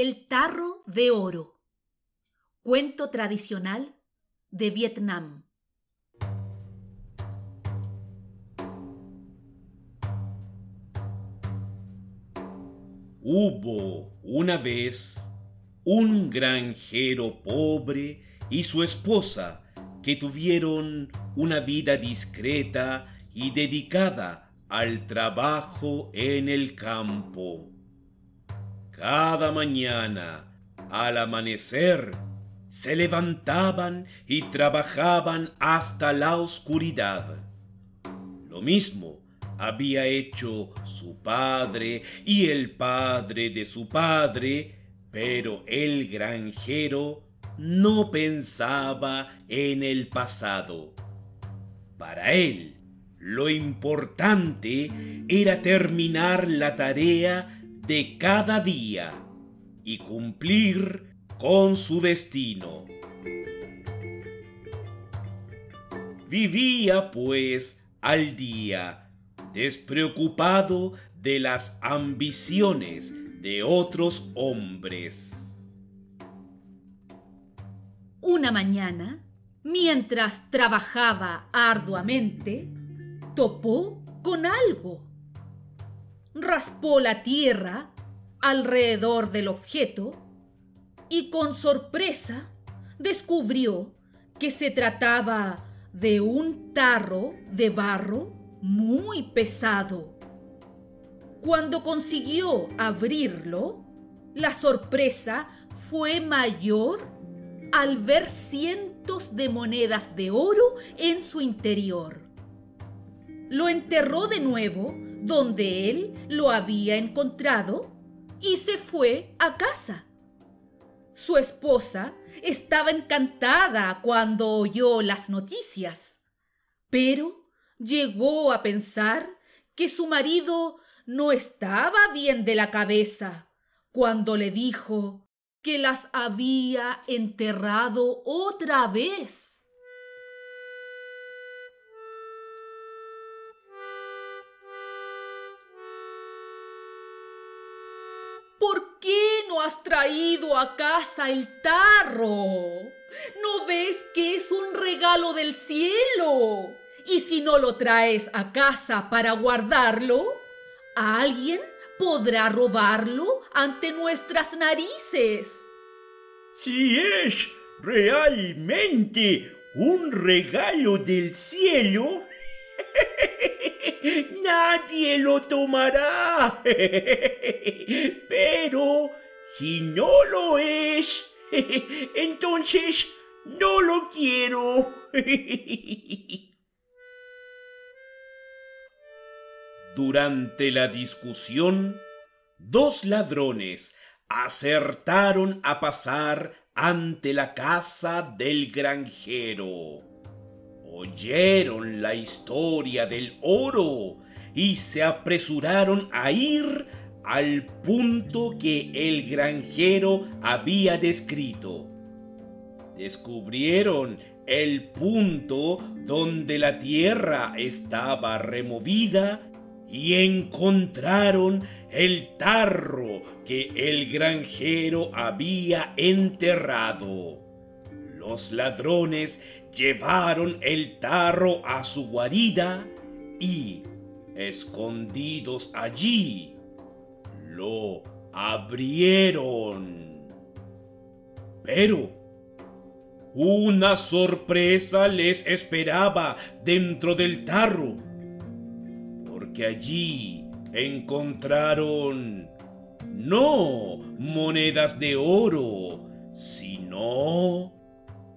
El tarro de oro. Cuento tradicional de Vietnam. Hubo una vez un granjero pobre y su esposa que tuvieron una vida discreta y dedicada al trabajo en el campo. Cada mañana, al amanecer, se levantaban y trabajaban hasta la oscuridad. Lo mismo había hecho su padre y el padre de su padre, pero el granjero no pensaba en el pasado. Para él, lo importante era terminar la tarea de cada día y cumplir con su destino. Vivía pues al día, despreocupado de las ambiciones de otros hombres. Una mañana, mientras trabajaba arduamente, topó con algo. Raspó la tierra alrededor del objeto y con sorpresa descubrió que se trataba de un tarro de barro muy pesado. Cuando consiguió abrirlo, la sorpresa fue mayor al ver cientos de monedas de oro en su interior. Lo enterró de nuevo donde él lo había encontrado y se fue a casa. Su esposa estaba encantada cuando oyó las noticias, pero llegó a pensar que su marido no estaba bien de la cabeza cuando le dijo que las había enterrado otra vez. Has traído a casa el tarro? ¿No ves que es un regalo del cielo? Y si no lo traes a casa para guardarlo, alguien podrá robarlo ante nuestras narices. Si es realmente un regalo del cielo, nadie lo tomará. Pero si no lo es, entonces no lo quiero. Durante la discusión, dos ladrones acertaron a pasar ante la casa del granjero. Oyeron la historia del oro y se apresuraron a ir al punto que el granjero había descrito. Descubrieron el punto donde la tierra estaba removida y encontraron el tarro que el granjero había enterrado. Los ladrones llevaron el tarro a su guarida y, escondidos allí, lo abrieron. Pero una sorpresa les esperaba dentro del tarro porque allí encontraron no monedas de oro, sino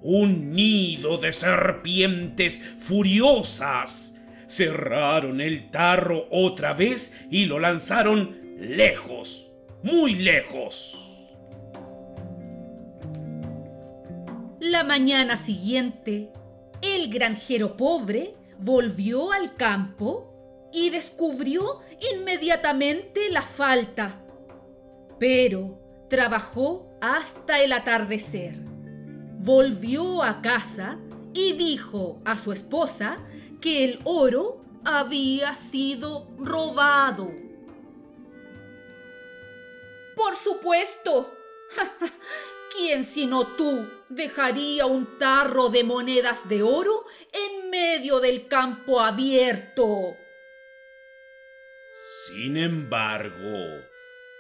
un nido de serpientes furiosas. Cerraron el tarro otra vez y lo lanzaron lejos, muy lejos. La mañana siguiente, el granjero pobre volvió al campo y descubrió inmediatamente la falta. Pero trabajó hasta el atardecer. Volvió a casa y dijo a su esposa que el oro había sido robado. Por supuesto, ¿Quién sino tú dejaría un tarro de monedas de oro en medio del campo abierto? Sin embargo,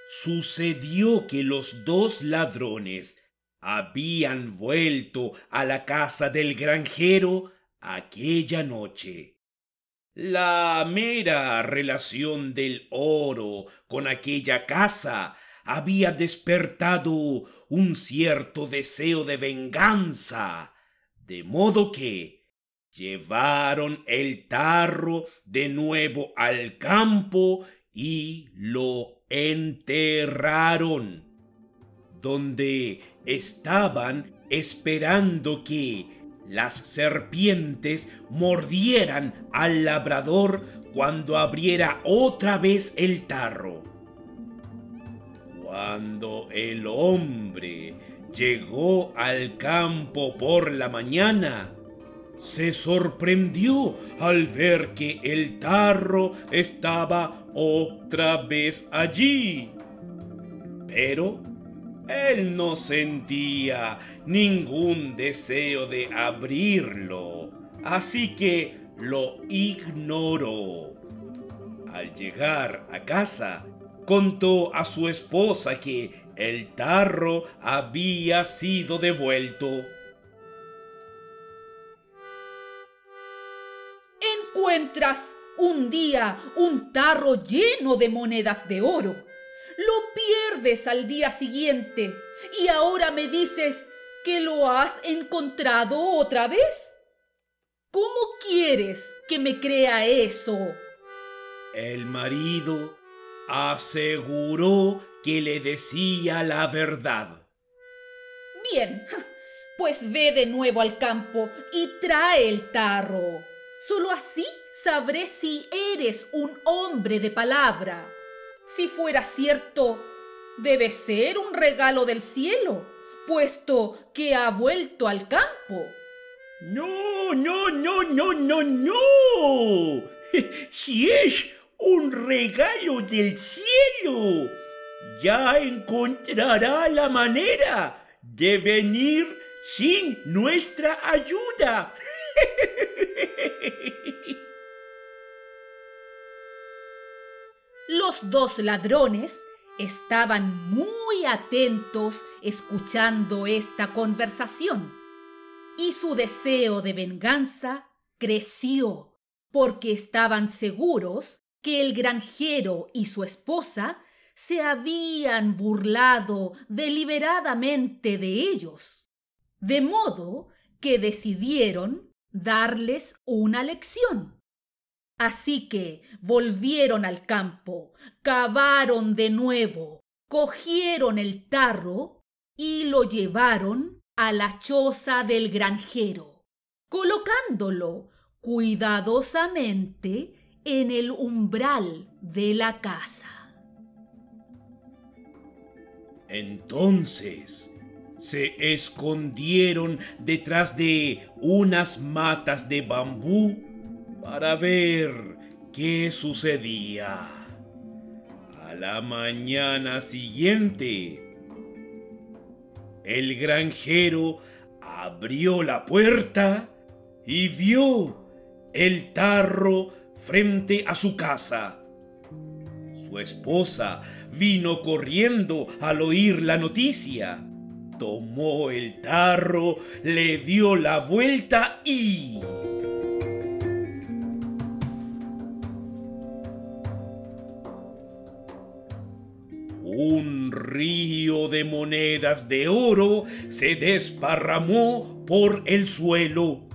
sucedió que los dos ladrones habían vuelto a la casa del granjero aquella noche. La mera relación del oro con aquella casa había despertado un cierto deseo de venganza, de modo que llevaron el tarro de nuevo al campo y lo enterraron, donde estaban esperando que las serpientes mordieran al labrador cuando abriera otra vez el tarro. Cuando el hombre llegó al campo por la mañana, se sorprendió al ver que el tarro estaba otra vez allí. Pero él no sentía ningún deseo de abrirlo, así que lo ignoró. Al llegar a casa, contó a su esposa que el tarro había sido devuelto. Encuentras un día un tarro lleno de monedas de oro. Lo pierdes al día siguiente y ahora me dices que lo has encontrado otra vez. ¿Cómo quieres que me crea eso? El marido aseguró que le decía la verdad. Bien, pues ve de nuevo al campo y trae el tarro. Solo así sabré si eres un hombre de palabra. Si fuera cierto, debe ser un regalo del cielo, puesto que ha vuelto al campo. No, no, no, no, no, no. Si es un regalo del cielo, ya encontrará la manera de venir sin nuestra ayuda. Los dos ladrones estaban muy atentos escuchando esta conversación y su deseo de venganza creció porque estaban seguros que el granjero y su esposa se habían burlado deliberadamente de ellos, de modo que decidieron darles una lección. Así que volvieron al campo, cavaron de nuevo, cogieron el tarro y lo llevaron a la choza del granjero, colocándolo cuidadosamente en el umbral de la casa. Entonces se escondieron detrás de unas matas de bambú para ver qué sucedía. A la mañana siguiente, el granjero abrió la puerta y vio el tarro frente a su casa. Su esposa vino corriendo al oír la noticia. Tomó el tarro, le dio la vuelta y... Un río de monedas de oro se desparramó por el suelo.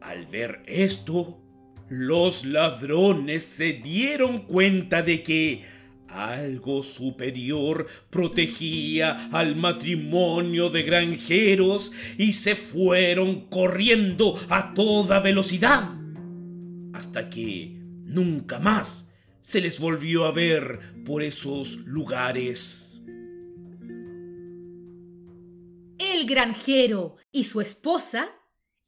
Al ver esto, los ladrones se dieron cuenta de que algo superior protegía al matrimonio de granjeros y se fueron corriendo a toda velocidad hasta que nunca más se les volvió a ver por esos lugares. El granjero y su esposa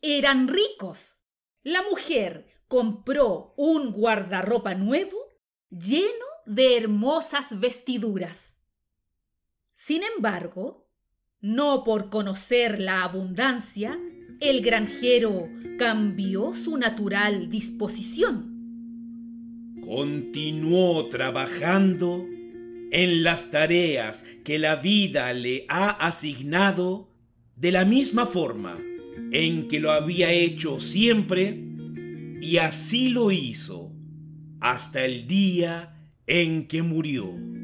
eran ricos. La mujer compró un guardarropa nuevo lleno de hermosas vestiduras. Sin embargo, no por conocer la abundancia, el granjero cambió su natural disposición. Continuó trabajando en las tareas que la vida le ha asignado de la misma forma en que lo había hecho siempre y así lo hizo hasta el día en que murió.